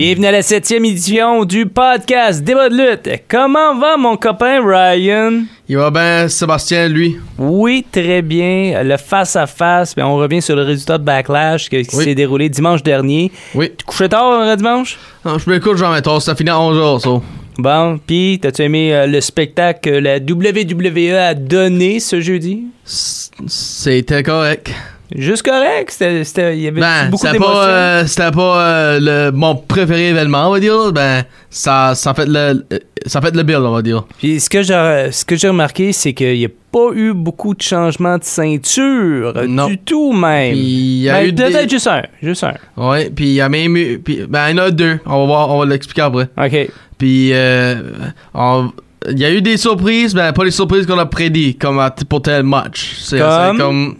Bienvenue à la septième édition du podcast Débat de lutte. Comment va mon copain Ryan? Il va bien, Sébastien, lui? Oui, très bien. Le face-à-face, ben, on revient sur le résultat de Backlash qui, Oui. s'est déroulé dimanche dernier. Oui. Tu couchais tard euh, dimanche? Non, je m'écoute, j'en mets tard. Ça finit à 11h, ça. Bon, pis t'as-tu aimé euh, le spectacle que la WWE a donné ce jeudi? C'était correct. Juste correct? C'était, c'était- il y avait Ben, beaucoup c'était d'émotions. pas, euh, c'était pas euh, le, mon préféré événement, on va dire. Ben, ça, ça fait le, euh, ça fait le build, on va dire. Puis ce que j'ai, ce que j'ai remarqué, c'est qu'il n'y a pas eu beaucoup de changements de ceinture. Non. Du tout, même. Il y a Ben, eu peut-être des... juste un. Juste un. Ouais, puis il y a même eu... puis- ben, il y en a deux. On va voir, on va l'expliquer après. OK. Puis, euh, on- il y a eu des surprises, ben, pas les surprises qu'on a prédit, comme à- pour tel match. C'est Comme?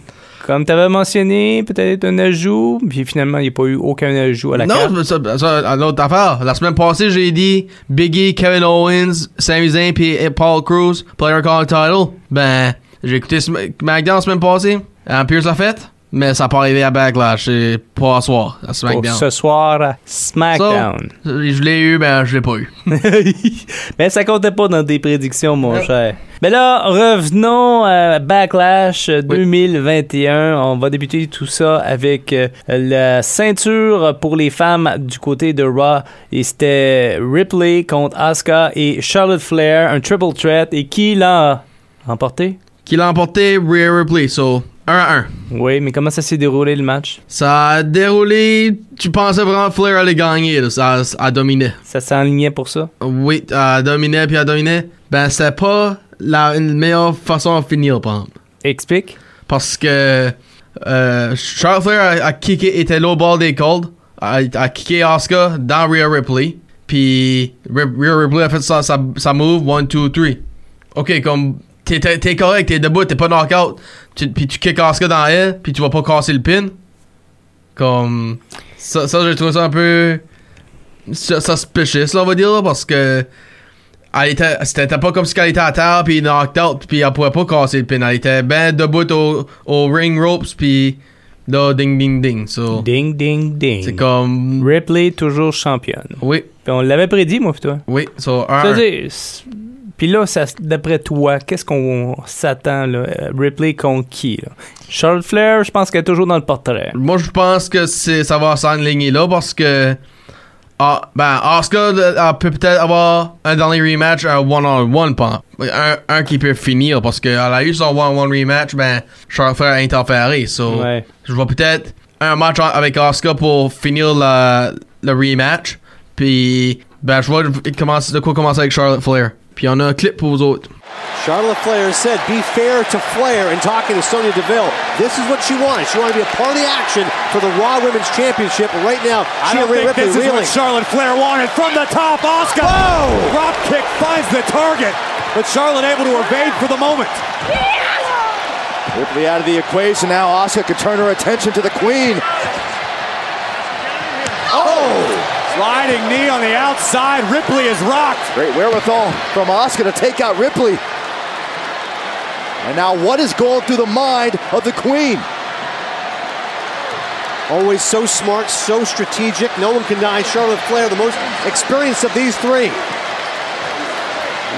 Comme... Tu avais mentionné, peut-être un ajout, puis finalement, il n'y a pas eu aucun ajout à la Non, carte. mais ça, ça, une autre affaire. La semaine passée, j'ai dit Biggie, Kevin Owens, Sami Zayn puis Paul Cruz pour le title. Ben, j'ai écouté Sm- SmackDown la semaine passée. En Pierce l'a fait? Mais ça pas arrivé à Backlash. C'est pas à soir, à Pour SmackDown. ce soir à SmackDown. So, je l'ai eu, ben, je l'ai pas eu. Mais ça comptait pas dans tes prédictions, mon cher. Mais là, revenons à Backlash 2021. On va débuter tout ça avec euh, la ceinture pour les femmes du côté de Raw. Et c'était Ripley contre Asuka et Charlotte Flair, un triple threat. Et qui l'a emporté? Qui l'a emporté? Rhea Ripley, so 1 à 1. Oui, mais comment ça s'est déroulé le match? Ça a déroulé. Tu pensais vraiment que Flair allait gagner, là. Ça a, dominé. Ça s'enlignait pour ça? Oui, a dominé puis a dominé. Ben, c'était pas la une meilleure façon de finir, par exemple. Explique. Parce que euh, Charlotte Flair a, a kické, était low ball des cold, a, a kické Asuka dans Rhea Ripley. Puis Rhea Ripley a fait sa, sa, sa move 1, 2, 3. Ok, comme t'es correct, t'es debout, t'es pas knockout. Tu, puis tu Asuka dans elle, puis tu vas pas casser le pin. Comme. Ça, ça j'ai trouvé ça un peu. sus- Suspicious, là, on va dire, là, parce que. Elle était, c'était pas comme si elle était à terre puis knocked out puis elle pouvait pas casser le pin. Elle était ben debout au, au ring ropes puis là ding ding ding. So, Ding, ding, ding. c'est comme Ripley, toujours championne. oui Puis on l'avait prédit, moi, puis toi. oui so un, un. C'est-à-dire, c'est- Puis là, d'après toi, qu'est-ce qu'on s'attend, là? euh, Ripley contre qui, là? Charlotte Flair, je pense qu'elle est toujours dans le portrait. Moi je pense que c'est ça va s'enligner là parce que ah, ben Asuka elle peut peut-être avoir un dernier rematch un one on one un, un qui peut finir parce qu'elle a eu son one on one rematch ben Charlotte Flair a interféré so Ouais. Je vois peut-être un match avec Asuka pour finir la- le rematch. Puis, ben, je vois de quoi commencer avec Charlotte Flair. Puis, on a un clip pour vous autres. Charlotte Flair said, be fair to Flair in talking to Sonya Deville. This is what she wanted. She wanted to be a part of the action for the Raw Women's Championship. And right now, I she don't and Rhea think Ripley this is reeling. what Charlotte Flair wanted from the top. Oscar. Whoa! Drop kick finds the target, but Charlotte able to evade for the moment. Ripley out of the equation. Now Oscar could turn her attention to the Queen. Oh! Sliding knee on the outside. Ripley is rocked. Great wherewithal from Oscar to take out Ripley. And now what is going through the mind of the Queen? Always so smart, so strategic. No one can deny Charlotte Flair, the most experienced of these three.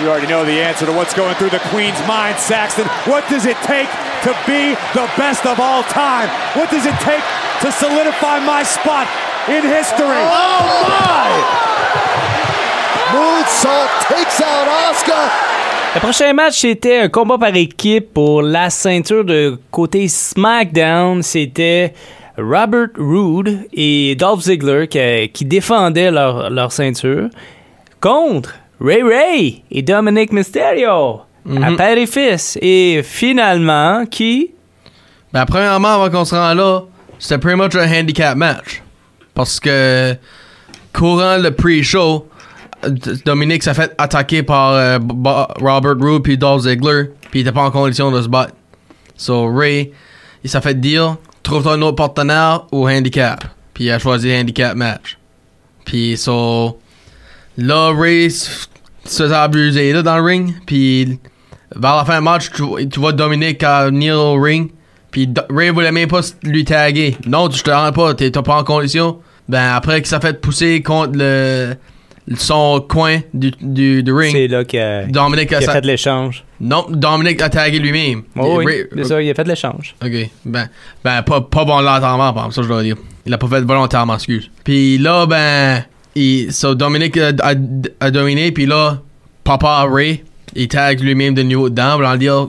You already know the answer to what's going through the Queen's mind, Saxton. What does it take to be the best of all time? What does it take to solidify my spot in history? Oh my! Moonsault takes out Asuka. Le prochain match, c'était un combat par équipe pour la ceinture de côté SmackDown. C'était Robert Roode et Dolph Ziggler qui, qui défendaient leur, leur ceinture contre Ray Ray et Dominic Mysterio. À père et fils. Et finalement, qui? Ben, premièrement, avant qu'on se rende là, c'était pretty much un handicap match. Parce que, courant le pre-show, Dominique s'est fait attaquer par euh, Robert Roode puis Dolph Ziggler, puis il était pas en condition de se battre. So, Ray, il s'est fait dire, trouve-toi un autre partenaire ou handicap. Puis il a choisi handicap match. Puis, so, là, Ray se faisait abuser là, dans le ring, puis vers la fin du match, tu, tu vois Dominique venir au ring, puis Ray voulait même pas lui taguer. Non, tu te rends pas, t'es pas en condition. Ben après qu'il s'est fait pousser contre le son coin du, du, du ring, c'est là Dominique qui a, fait l'échange? non, Dominique a tagué lui-même. Oh, oui, Ray- c'est ça, il a fait l'échange. Ok, ben, ben pas, pas volontairement, par exemple, ça je dois dire. Il a pas fait volontairement, excuse. Puis là, ben, il, so Dominique a, a, a dominé, puis là, Papa Ray, il tag lui-même de nouveau dedans, voulant dire,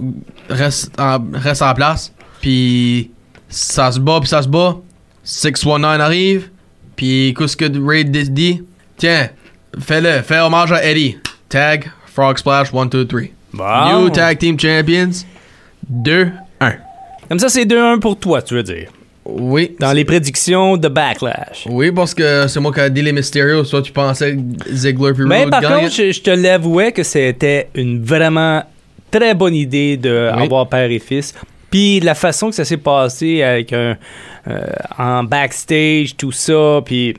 reste en, reste en place. Puis ça se bat, puis ça se bat. 619 arrive, puis qu'est-ce que Ray dit-? Tiens, fais-le, fais hommage à Eddie. Tag, Frog Splash, 1, 2, 3. Bon. New Tag Team Champions, 2, 1. Comme ça, c'est 2-1 pour toi, tu veux dire? Oui. Dans les prédictions de Backlash. Oui, parce que c'est moi qui ai dit les Mysterio. Soit tu pensais que Ziggler puis Mais par gagnent. contre, je, je te l'avouais que c'était une vraiment très bonne idée de Oui. avoir père et fils. Puis la façon que ça s'est passé avec un euh, en backstage, tout ça, puis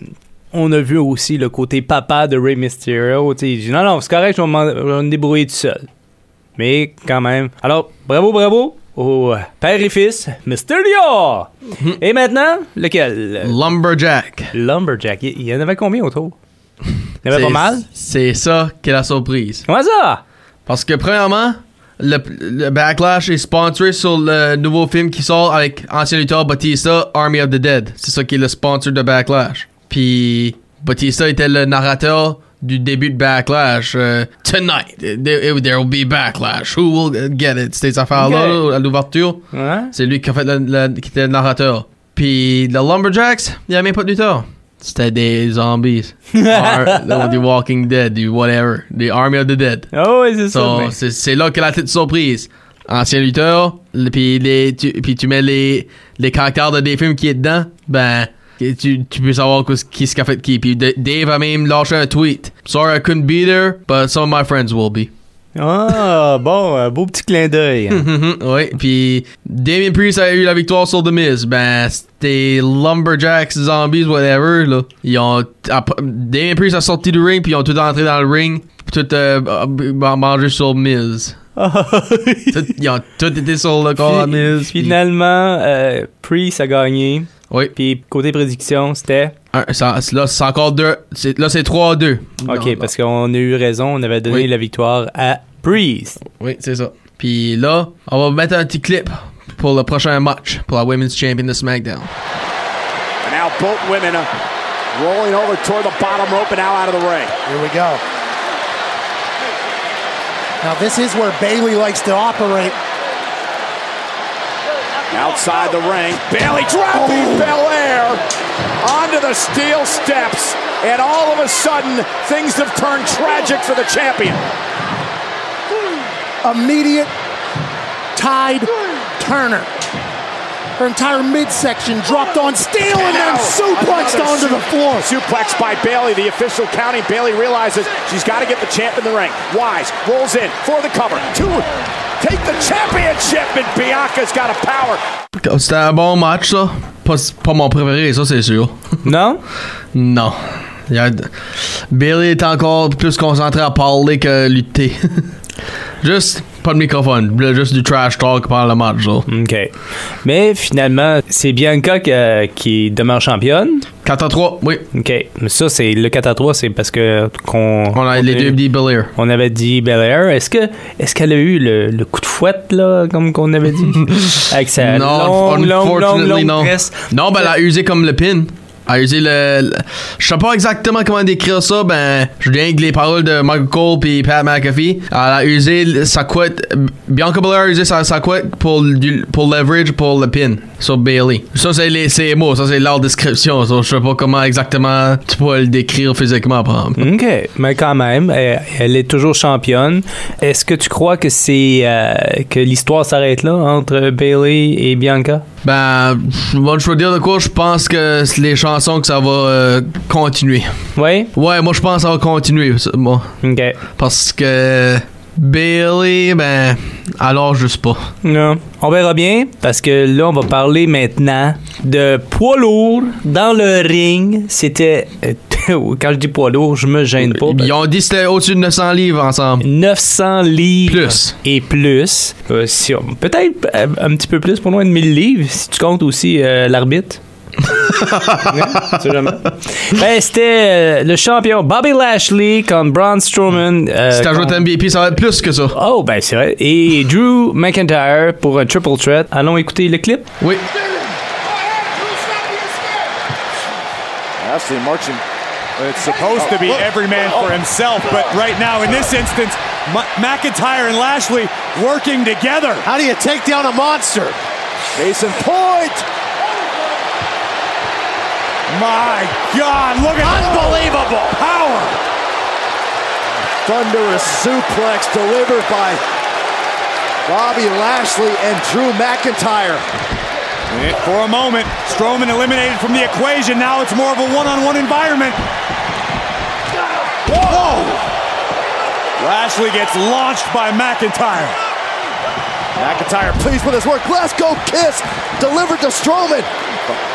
on a vu aussi le côté papa de Rey Mysterio. Il dit non, non, c'est correct, je vais me débrouiller tout seul. Mais quand même. Alors, bravo, bravo au père et fils Mysterio! Mhm. Et maintenant, lequel? Lumberjack. Lumberjack. Il y en avait combien autour? Il y en avait pas mal? C'est ça qui est la surprise. Comment ça? Parce que premièrement, le, le Backlash est sponsorisé sur le nouveau film qui sort avec ancien lutteur Batista, Army of the Dead. C'est ça qui est le sponsor de Backlash. Puis Batista était le narrateur du début de Backlash. euh, Tonight, there, there will be Backlash. Who will get it? C'était ces affaires-là, Ok. là, à l'ouverture. Ouais. C'est lui qui a fait le, le- qui était le narrateur. Puis le Lumberjacks, il n'y avait même pas de lutteur. C'était des zombies. Ar- du Walking Dead, du whatever. Des Army of the Dead. Oh, oui, c'est ça. So, mais- c'est, là que la petite surprise. Ancien lutteur, puis les, tu, puis tu mets les, les caractères de des films qui est dedans, ben, tu, tu peux savoir qui ce qu'a fait qui. Puis Dave a même lâché un tweet. Sorry I couldn't be there, but some of my friends will be. Ah, bon, un beau petit clin d'œil. Oui, puis Damien Priest a eu la victoire sur The Miz. Ben, c'était Lumberjacks, Zombies, whatever, là. Ils ont, Damien Priest a sorti du ring, puis ils ont tout entré dans le ring, puis tout euh, mangé sur Miz. Tout- ils ont tout été sur le corps à Miz. puis- Finalement, euh, Priest a gagné. Oui, Puis côté prédiction, c'était? un- ça- là, c'est encore deux. Là, c'est 3 à 2. Ok, parce qu'on a eu raison, on avait donné Oui. la victoire à Priest. Oui, c'est ça. Puis là, on va mettre un petit clip pour le prochain match, pour la Women's Champion de SmackDown. And now both women uh, rolling over toward the bottom rope and now out of the ring. Here we go. Now this is where Bailey likes to operate. Outside the ring, Bailey dropping oh. Belair onto the steel steps, and all of a sudden things have turned tragic for the champion. Immediate Tide Turner. Her entire midsection dropped on steel and then suplexed onto the floor. Suplex by Bailey, the official counting. Bailey realizes she's got to get the champ in the ring. Wise rolls in for the cover. Two, take the championship, and Bianca's got a power. C'était un bon match, ça. Pas, pas mon préféré, ça, c'est sûr. Non? Non. Il y a- Bailey est encore plus concentré à parler que lutter. juste pas de microphone, juste du trash talk pendant le match. là. Ok. Mais finalement, c'est Bianca que- qui demeure championne. 4 à 3, oui. Ok. Mais ça, c'est le 4 à 3, c'est parce que qu'on. On a les deux dit Belair. On avait dit Belair. Est-ce que est-ce qu'elle a eu le, le coup de fouette là, comme qu'on avait dit, avec sa Non, longue, longue, longue, longue non. Non, ben elle a usé comme le pin. A usé le, le- je sais pas exactement comment décrire ça ben je viens avec les paroles de Michael Cole puis Pat McAfee. Elle a usé sa couette Bianca Belair a usé sa, sa couette pour pour leverage pour le pin sur Bailey ça c'est les ces mots ça c'est leur description ça, je sais pas comment exactement tu peux le décrire physiquement par exemple. OK, mais quand même, elle, elle est toujours championne. Est-ce que tu crois que c'est euh, que l'histoire s'arrête là entre Bailey et Bianca? ben moi je veux dire de quoi je pense que c'est les chansons que ça va euh, continuer Oui? ouais moi je pense que ça va continuer moi OK. Parce que Bailey, ben, alors juste pas. Non. On verra bien, parce que là, on va parler maintenant de poids lourd dans le ring. C'était. euh, Quand je dis poids lourd, je me gêne pas. Ils ont dit que c'était au-dessus de 900 livres ensemble. 900 livres Plus. et plus. Euh, si on- Peut-être euh, un petit peu plus, pour loin de 1000 livres, si tu comptes aussi euh, l'arbitre. Ben, c'était euh, le champion Bobby Lashley contre Braun Strowman. euh, Si t'ajoutes contre- MVP, ça va être plus que ça. Oh, ben c'est vrai. Et Drew McIntyre pour un triple threat. Allons écouter le clip. Oui. Lashley marching. It's supposed to be every man for himself, but right now, in this instance, Ma- McIntyre and Lashley working together. How do you take down a monster? Case in point. My God, look at Unbelievable! power. Thunderous suplex delivered by Bobby Lashley and Drew McIntyre. And For a moment, Strowman eliminated from the equation. Now it's more of a one-on-one environment. Whoa! Lashley gets launched by McIntyre. McIntyre pleased with his work. Let's kiss delivered to Strowman.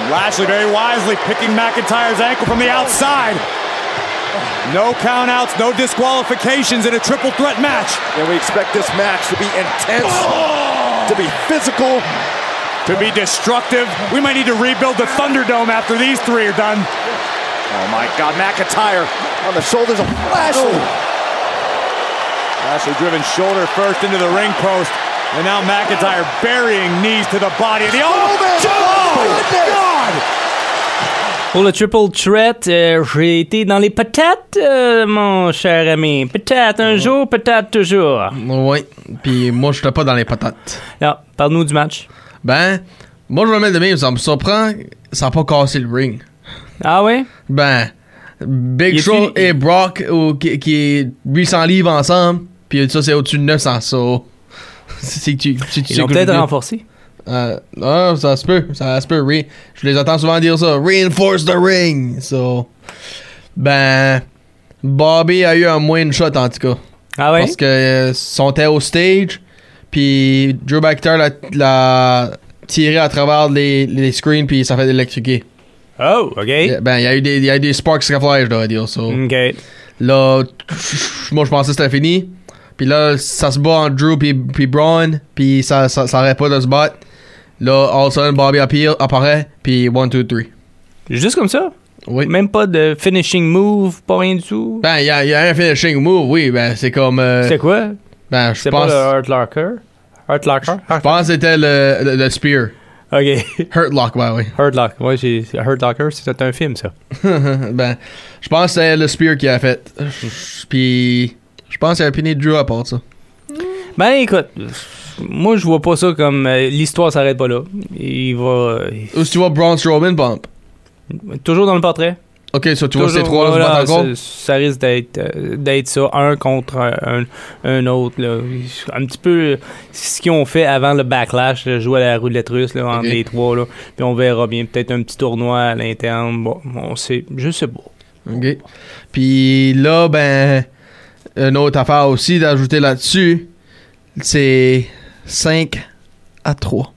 Lashley very wisely picking McIntyre's ankle from the outside. No countouts, no disqualifications in a triple threat match. And we expect this match to be intense, oh! to be physical. To be destructive. We might need to rebuild the Thunderdome after these three are done. Oh my God, McIntyre on the shoulders of Lashley. Oh. Lashley driven shoulder first into the ring post. And now McIntyre burying knees to the body. The oh, Oh! Pour le triple threat, euh, j'ai été dans les patates, euh, mon cher ami. Peut-être un jour, peut-être toujours. Oui. Puis moi, je pas dans les patates. Non, parle-nous du match. Ben, moi, je vais mettre de même. Ça me surprend. Ça n'a pas cassé le ring. Ah ouais? Ben, Big Show et Brock, ou, qui, qui est 800 livres ensemble. Puis ça, c'est au-dessus de 900. So, c'est que tu, tu, tu Ils l'ont peut-être renforcé. Euh, ah, ça se peut, ça se peut, oui. Je les entends souvent dire ça. Reinforce the ring. So, ben, Bobby a eu un moins de shot en tout cas. Ah ouais? Parce que euh, sont au stage, puis Drew McIntyre l'a- tiré à travers les, les screens, puis ça fait électriquer. Oh, OK. Ben, il y a eu des, y a eu des sparks je dois dire. So. OK. Là, moi je pensais que c'était fini. Puis là, ça se bat entre Drew puis, puis Braun, puis ça, ça, ça arrête pas de se battre. Là, all of a sudden, Bobby apparaît, puis 1, 2, 3. Juste comme ça? Oui. Même pas de finishing move, pas rien du tout? Ben, il y a, y a un finishing move, oui, ben, c'est comme. euh, C'est quoi? ben, je C'est pense. pas le Hurt Locker? Hurt Locker? Je pense que c'était le, le, le Spear. OK. Hurt Lock, ouais, oui. Hurt Locker. Ouais, j'ai- Hurt Locker, c'est un film, ça. ben, je pense que c'est le Spear qui a fait. Puis, je pense qu'il a puni Drew à part ça. Ben écoute, moi je vois pas ça comme euh, l'histoire s'arrête pas là. Il va euh, Ou si tu vois Braun Strowman bump. toujours dans le portrait. Ok, ça, tu vois Toujours, ces trois-là se voilà, battre encore? ça, ça risque d'être euh, d'être ça, un contre un, un autre. Là. Un petit peu ce qu'ils ont fait avant le backlash, là, jouer à la roulette russe là, entre Ok. les trois. Là. Puis on verra bien, peut-être un petit tournoi à l'interne. Bon, on sait, je sais pas. OK. Puis là, ben, une autre affaire aussi d'ajouter là-dessus, c'est 5 à 3.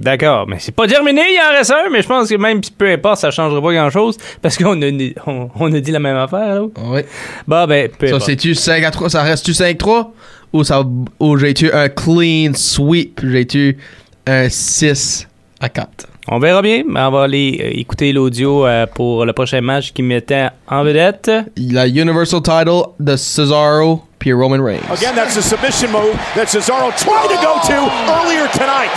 D'accord, mais c'est pas terminé, il en reste un, mais je pense que même si peu importe, ça changera pas grand-chose parce qu'on a, on, on a dit la même affaire. Là. Oui. Bah ben, peu Ça, c'est-tu 5 à 3? Ça reste-tu 5 3? Ou, ça, ou j'ai-tu un clean sweep? J'ai-tu un 6 à 4? On verra bien, mais on va aller euh, écouter l'audio euh, pour le prochain match qui mettait en vedette. La Universal Title de Cesaro puis Roman Reigns. Again, that's a submission move that Cesaro tried to go to earlier tonight.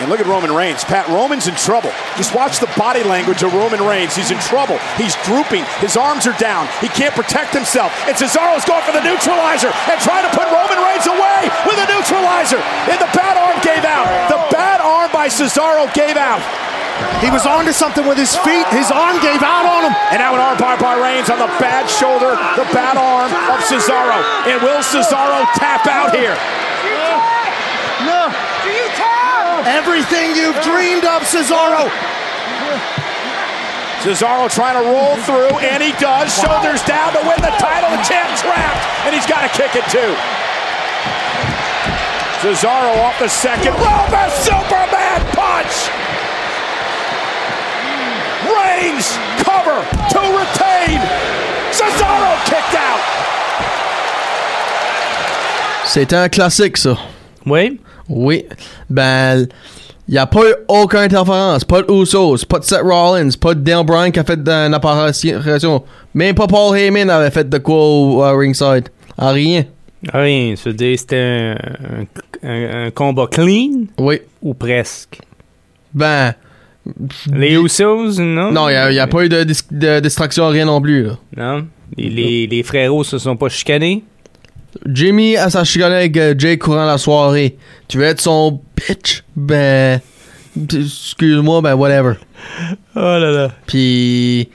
And look at Roman Reigns. Pat, Roman's in trouble. Just watch the body language of Roman Reigns. He's in trouble. He's drooping. His arms are down. He can't protect himself. And Cesaro's going for the neutralizer and trying to put Roman Reigns away with a neutralizer. And the bad arm gave out. The bad arm by Cesaro gave out. He was onto something with his feet. His arm gave out on him. And now an arm bar by Reigns on the bad shoulder, the bad arm of Cesaro. And will Cesaro tap out here? Everything you've dreamed of, Cesaro. Cesaro trying to roll through, and he does. Shoulders down to win the title. The champ trapped, and he's got to kick it too. Cesaro off the second rope, a Superman punch. Reigns cover to retain. Cesaro kicked out. C'était un classique, ça. Oui. Oui. Ben, il n'y a pas eu aucune interférence. Pas de Usos, pas de Seth Rollins, pas de Dale Bryan qui a fait une apparition. Même pas Paul Heyman avait fait de quoi au ringside. À rien. Rien. Se dire c'était un, un- un combat clean Oui. ou presque? Ben, Les Usos, non? non, il n'y a, pas eu de, dis- de distraction, rien non plus. Là. Non? Les, les, les frérots se sont pas chicanés? Jimmy a sa chicanée avec Jay courant la soirée. Tu veux être son bitch? Ben, excuse-moi, ben whatever. Oh là là. Puis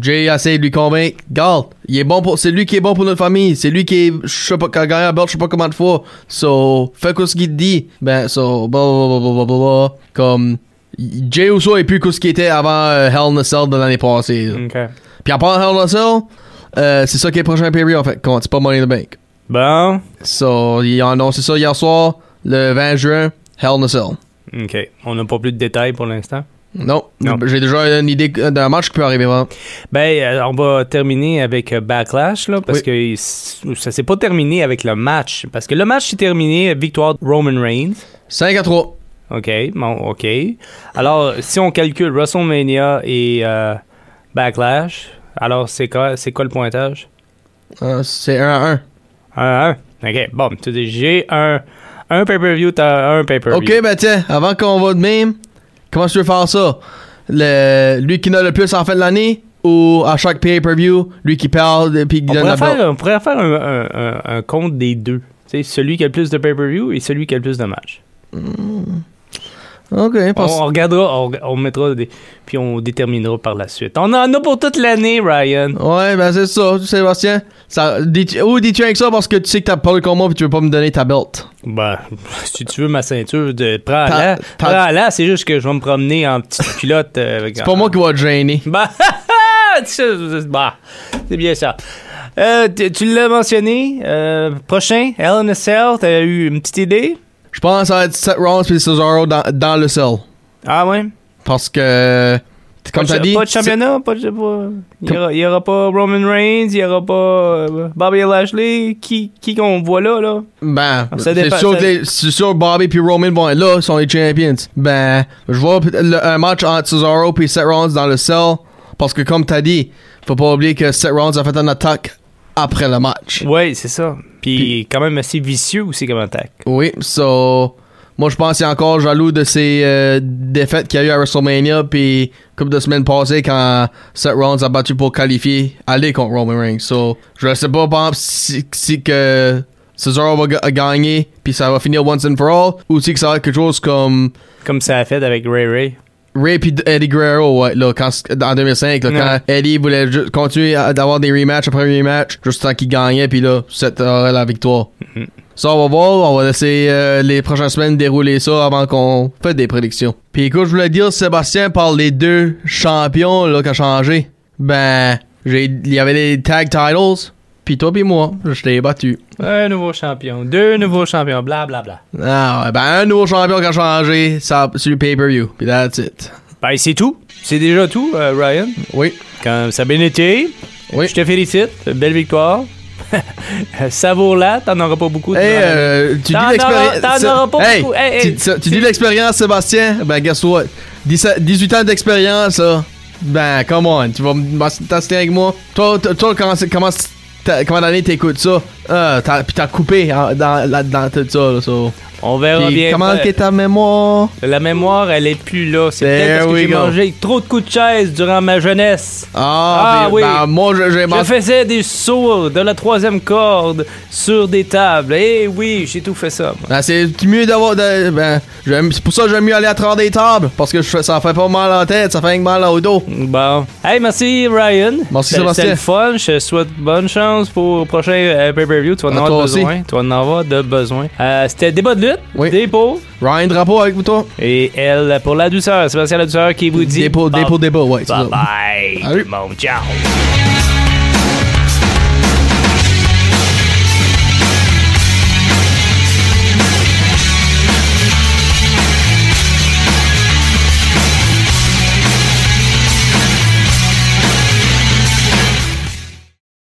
Jay essaie de lui convaincre. Regarde, il est bon pour, c'est lui qui est bon pour notre famille. C'est lui qui est, je sais pas, qui a gagné la belt, je sais pas combien de fois. So, fais quoi ce qu'il te dit. Ben, so, blah, blah, blah, blah, blah, blah, blah. Comme, Jay Uso est plus que ce qu'il était avant euh, Hell in a Cell de l'année passée. là. OK. Puis à part Hell in a Cell, euh, c'est ça qui est le prochain pay en fait. Quand c'est pas Money in the Bank. Bon. So, ils ont annoncé ça hier soir, le 20 juin, Hell in a Cell. OK. On n'a pas plus de détails pour l'instant. Non, Non. j'ai déjà une idée d'un match qui peut arriver. vraiment. Ben, euh, on va terminer avec euh, Backlash, là, parce Oui. que ça s'est pas terminé avec le match. Parce que le match s'est terminé, victoire de Roman Reigns. 5 à 3. OK, bon, OK. Alors, si on calcule WrestleMania et euh, Backlash, alors c'est quoi, c'est quoi le pointage? Euh, c'est 1 à 1. 1 à 1. OK, bon, tu dis, j'ai un, un pay-per-view, t'as un pay-per-view. Ok, ben tiens, avant qu'on va de même, comment tu veux faire ça? Le, lui qui n'a le plus en fin de l'année ou à chaque pay-per-view, lui qui parle et puis qui On donne pourrait, la faire, on pourrait faire un, un- un- un compte des deux. Tu sais, celui qui a le plus de pay-per-view et celui qui a le plus de matchs. Ok, On, parce- on regardera, on, on mettra des. Puis on déterminera par la suite. On en a pour toute l'année, Ryan. Ouais, ben c'est ça, Sébastien. Ça, dis- ou dis-tu avec ça? Parce que tu sais que t'as pas le combat et tu veux pas me donner ta belt? Ben, si tu veux ma ceinture, de, prends-la. Ta- ta- Prends-la, c'est juste que je vais me promener en petite culotte. euh, C'est pas moi qui va te gêner. Bah, c'est bah, c'est bien ça. Euh, tu tu l'as mentionné. euh, prochain, Hell in a Cell, t'as eu une petite idée? Je pense que ça va être Seth Rollins et Cesaro dans, dans le cell. Ah ouais? Parce que, comme pas, t'as de, dit... pas de championnat? Pas de- pas- il, y aura, il y aura pas Roman Reigns, il y aura pas euh, Bobby Lashley. Qui, qui qu'on voit là, là? Ben, Ça c'est sûr, ça- sûr Bobby puis Roman vont être là, sont les champions. Ben, je vois le- un match entre Cesaro puis Seth Rollins dans le cell, parce que comme t'as dit, faut pas oublier que Seth Rollins a fait une attaque après le match. Ouais, c'est ça. Puis, quand même assez vicieux aussi comme attaque. Oui, so, moi je pense qu'il est encore jaloux de ses euh, défaites qu'il y a eu à WrestleMania puis couple de semaines passées quand Seth Rollins a battu pour qualifier aller contre Roman Reigns. So, je sais pas par exemple, si, si que Cesaro va ga- gagner puis ça va finir once and for all ou si que ça va être quelque chose comme Comme ça a fait avec Ray Ray. Ray puis Eddie Guerrero ouais, là, quand, en 2005 là, Ouais. quand Eddie voulait continuer d'avoir des rematchs après rematch juste tant qu'il gagnait puis là aurait la victoire. Ça, on va voir. On va laisser euh, les prochaines semaines dérouler ça avant qu'on fasse des prédictions. Puis écoute, je voulais dire, Sébastien, par les deux champions là, qui a changé. Ben, j'ai- il y avait les tag titles. Puis toi puis moi, je t'ai battu. Un nouveau champion. Deux nouveaux champions. Bla, bla, bla. Ah ouais, ben un nouveau champion qui a changé, ça, c'est le pay-per-view. Puis that's it. Ben, c'est tout. C'est déjà tout, euh, Ryan. Oui. Quand ça a bien été. Oui. Je te félicite. Belle victoire. Savoure-la. T'en auras pas beaucoup. Hey, euh, tu dis T'en l'expérience. auras- t'en auras pas Hey, beaucoup. Hey, tu, ça- tu dis l'expérience, Sébastien? Ben, guess what? 17 18 ans d'expérience, là. Ben, come on. Tu vas me tester avec moi. Toi, toi, toi, comment, comment, comment d'année t'écoutes ça? Ah, t'as- puis t'as coupé hein, dans, là- dans tout ça, là. so. On verra Puis bien. Comment Euh, est ta mémoire? La mémoire, elle est plus là. C'est There peut-être parce que j'ai go. mangé trop de coups de chaise durant ma jeunesse. Ah, Ah, oui. ben, moi, je- j'ai Je mangé. faisais des sauts de la troisième corde sur des tables. Eh oui, j'ai tout fait ça. moi. Ben, c'est mieux d'avoir. de- ben, j'aime- c'est pour ça que j'aime mieux aller à travers des tables. Parce que je- ça fait pas mal à la tête, ça fait rien que mal au dos. Bon. Hey, merci Ryan. Merci, C'était- Sébastien. C'était le fun. Je te souhaite bonne chance pour le prochain euh, Tu vas en avoir besoin. Tu vas en avoir de besoin. Euh, C'était débat de lutte. Oui. Dépôt. Ryan Drapeau avec toi? Et elle pour la douceur. Sébastien la douceur qui vous dit. Dépôt, dépôt, débat, ouais. Bye bye. Salut. Bon, ciao.